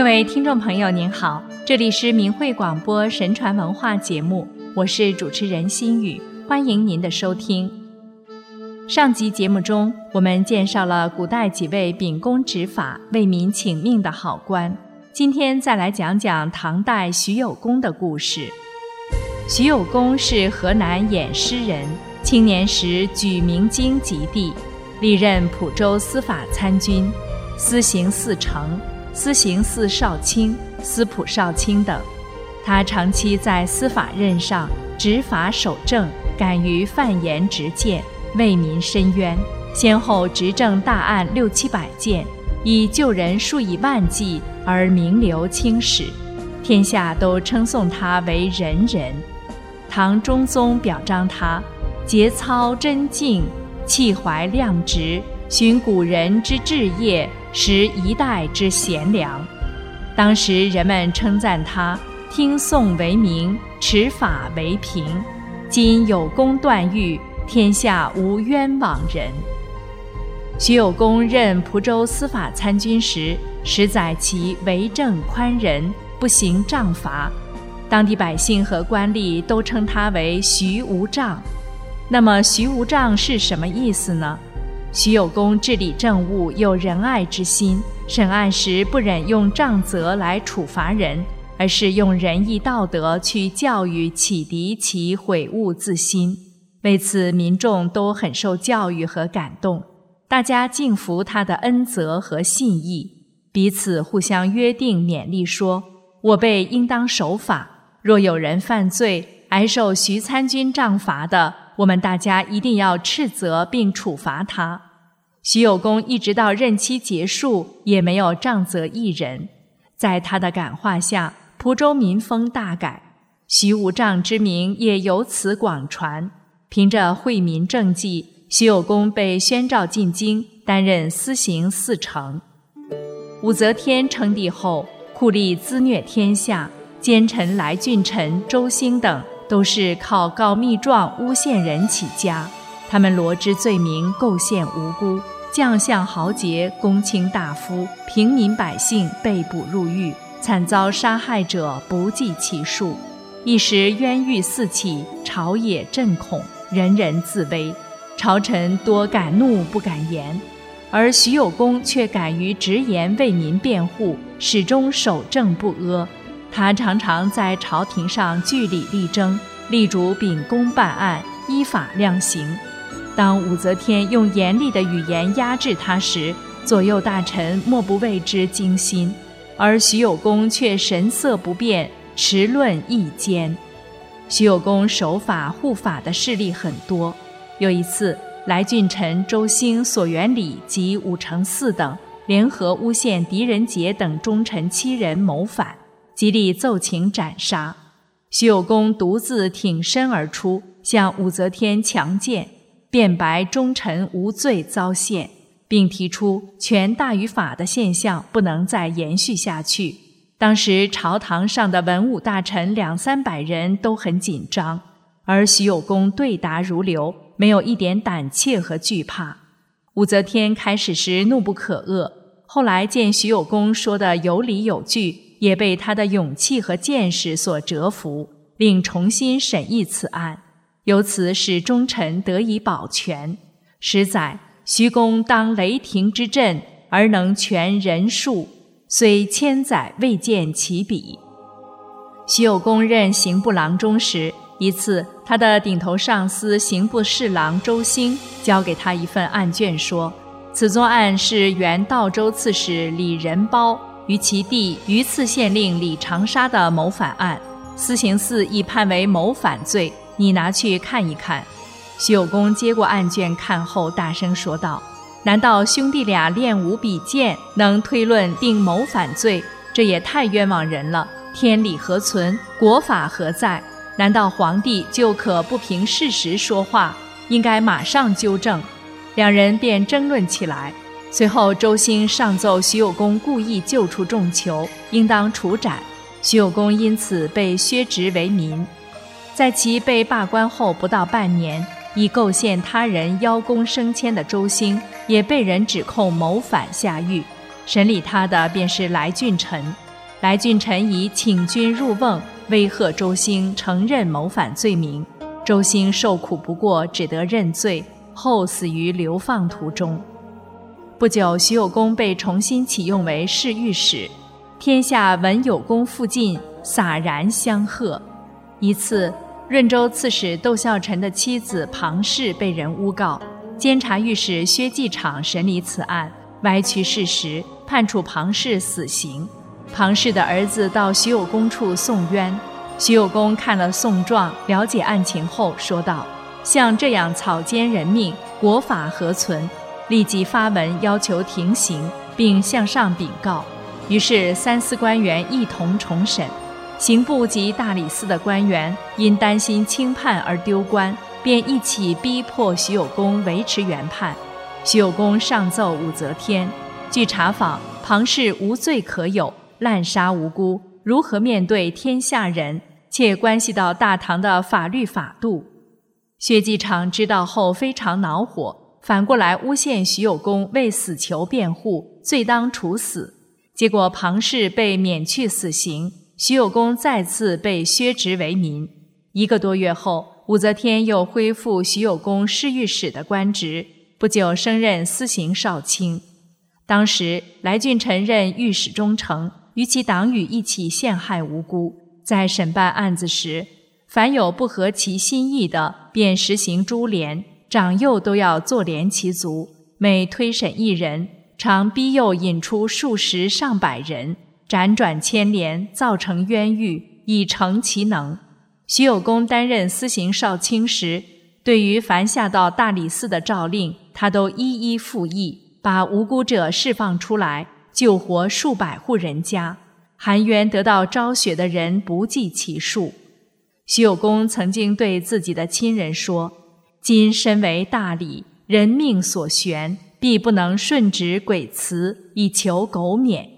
各位听众朋友，您好，这里是明慧广播神传文化节目，我是主持人心雨，欢迎您的收听。上集节目中，我们介绍了古代几位秉公执法、为民请命的好官，今天再来讲讲唐代徐有功的故事。徐有功是河南偃师人，青年时举明经及第，历任蒲州司法参军、司行四丞。司行司少卿、司仆少卿等，他长期在司法任上执法守正，敢于犯言直谏，为民伸冤，先后执政大案六七百件，以救人数以万计而名留青史，天下都称颂他为仁人。唐中宗表彰他节操真敬，气怀量直，循古人之志业。识一代之贤良，当时人们称赞他听讼为名，持法为凭。今有功断狱，天下无冤枉人。徐有功任蒲州司法参军时，实载其为政宽仁，不行杖罚，当地百姓和官吏都称他为徐无杖。那么，徐无杖是什么意思呢？徐有功治理政务有仁爱之心，审案时不忍用杖责来处罚人，而是用仁义道德去教育启迪其悔悟自新。为此，民众都很受教育和感动，大家敬服他的恩泽和信义，彼此互相约定勉励说：“我辈应当守法，若有人犯罪，挨受徐参军杖罚的。”我们大家一定要斥责并处罚他。徐有功一直到任期结束也没有杖责一人，在他的感化下，蒲州民风大改，徐无杖之名也由此广传。凭着惠民政绩，徐有功被宣召进京，担任司刑四丞。武则天称帝后，酷吏滋虐天下，奸臣来俊臣、周兴等。都是靠告密状诬陷人起家，他们罗织罪名，构陷无辜，将相豪杰、公卿大夫、平民百姓被捕入狱，惨遭杀害者不计其数。一时冤狱四起，朝野震恐，人人自危，朝臣多敢怒不敢言，而徐有功却敢于直言为民辩护，始终守正不阿。他常常在朝廷上据理力争，力主秉公办案，依法量刑。当武则天用严厉的语言压制他时，左右大臣莫不为之惊心，而徐有功却神色不变，持论一坚。徐有功守法护法的事例很多。有一次，来俊臣周兴、索元礼及武承嗣等联合诬陷狄仁杰等忠臣七人谋反。极力奏请斩杀，徐有功独自挺身而出，向武则天强谏，辩白忠臣无罪遭陷，并提出权大于法的现象不能再延续下去。当时朝堂上的文武大臣两三百人都很紧张，而徐有功对答如流，没有一点胆怯和惧怕。武则天开始时怒不可遏，后来见徐有功说的有理有据。也被他的勇气和见识所折服，令重新审议此案，由此使忠臣得以保全。实载徐公当雷霆之阵，而能全人数，虽千载未见其比。徐有功任刑部郎中时，一次他的顶头上司刑部侍郎周兴交给他一份案卷，说：“此宗案是原道州刺史李仁褒。”于其弟榆次县令李长沙的谋反案，司刑司已判为谋反罪，你拿去看一看。徐有功接过案卷看后，大声说道：“难道兄弟俩练武比剑，能推论定谋反罪？这也太冤枉人了！天理何存？国法何在？难道皇帝就可不凭事实说话？应该马上纠正。”两人便争论起来。随后，周兴上奏徐有功故意救出众囚，应当处斩。徐有功因此被削职为民。在其被罢官后不到半年，以构陷他人邀功升迁的周兴，也被人指控谋反下狱。审理他的便是来俊臣。来俊臣以请君入瓮，威吓周兴承认谋反罪名。周兴受苦不过，只得认罪，后死于流放途中。不久，徐有功被重新启用为侍御史，天下闻有功附近，洒然相贺。一次，润州刺史窦孝臣的妻子庞氏被人诬告，监察御史薛继场审理此案，歪曲事实，判处庞氏死刑。庞氏的儿子到徐有功处送冤，徐有功看了讼状，了解案情后说道：“像这样草菅人命，国法何存？”立即发文要求停刑，并向上禀告。于是三司官员一同重审。刑部及大理寺的官员因担心轻判而丢官，便一起逼迫徐有功维持原判。徐有功上奏武则天：据查访，庞氏无罪可有，滥杀无辜，如何面对天下人？且关系到大唐的法律法度。薛继常知道后非常恼火，反过来诬陷徐有功为死囚辩护，罪当处死。结果庞氏被免去死刑。徐有功再次被削职为民。一个多月后，武则天又恢复徐有功侍御史的官职，不久升任司刑少卿。当时来俊臣任御史中丞，与其党羽一起陷害无辜。在审办案子时，凡有不合其心意的，便实行株连，长幼都要坐连其足。每推审一人，常逼诱引出数十上百人。辗转牵连，造成冤狱，以成其能。徐有功担任司刑少卿时，对于凡下到大理寺的诏令，他都一一复议，把无辜者释放出来，救活数百户人家，含冤得到昭雪的人不计其数。徐有功曾经对自己的亲人说：“今身为大理，人命所悬，必不能顺直鬼辞，以求苟免。”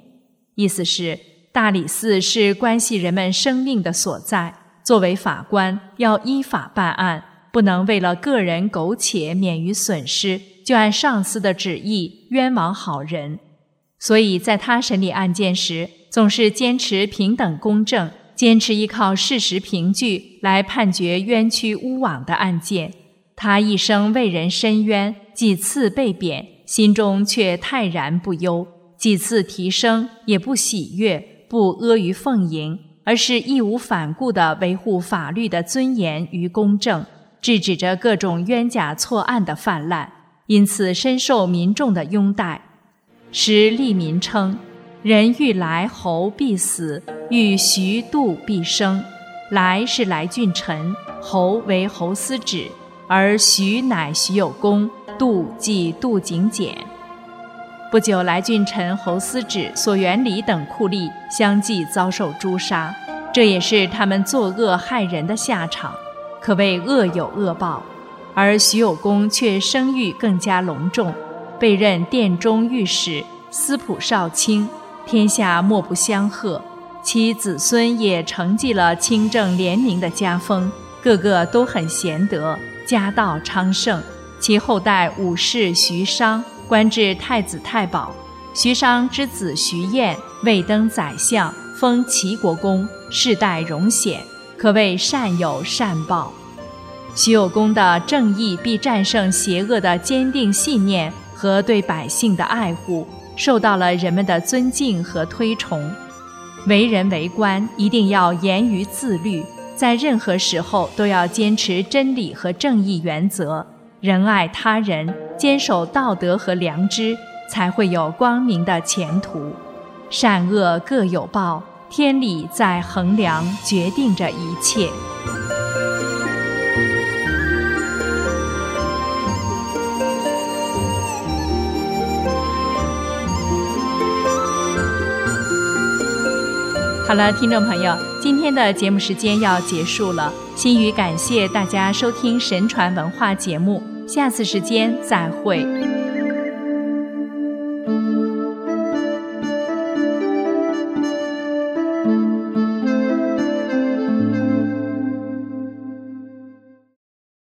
意思是，大理寺是关系人们生命的所在。作为法官，要依法办案，不能为了个人苟且免于损失，就按上司的旨意冤枉好人。所以，在他审理案件时，总是坚持平等公正，坚持依靠事实凭据来判决冤屈诬枉的案件。他一生为人伸冤，几次被贬，心中却泰然不忧。几次提升也不喜悦，不阿谀奉迎，而是义无反顾地维护法律的尊严与公正，制止着各种冤假错案的泛滥，因此深受民众的拥戴。时利民称：“人欲来侯必死，欲徐度必生。来是来俊臣，侯为侯思止，而徐乃徐有功，杜即杜景简。”不久，来俊臣、侯思止、索元礼等酷吏相继遭受诛杀，这也是他们作恶害人的下场，可谓恶有恶报。而徐有功却声誉更加隆重，被任殿中御史、司仆少卿，天下莫不相贺。其子孙也承继了清正廉明的家风，个个都很贤德，家道昌盛。其后代武士徐商。官至太子太保，徐商之子徐彦未登宰相，封齐国公，世代荣显，可谓善有善报。徐有功的正义必战胜邪恶的坚定信念和对百姓的爱护，受到了人们的尊敬和推崇。为人为官一定要严于自律，在任何时候都要坚持真理和正义原则。仁爱他人，坚守道德和良知，才会有光明的前途。善恶各有报，天理在衡量，决定着一切。好了，听众朋友，今天的节目时间要结束了，心语感谢大家收听神传文化节目。下次时间再会。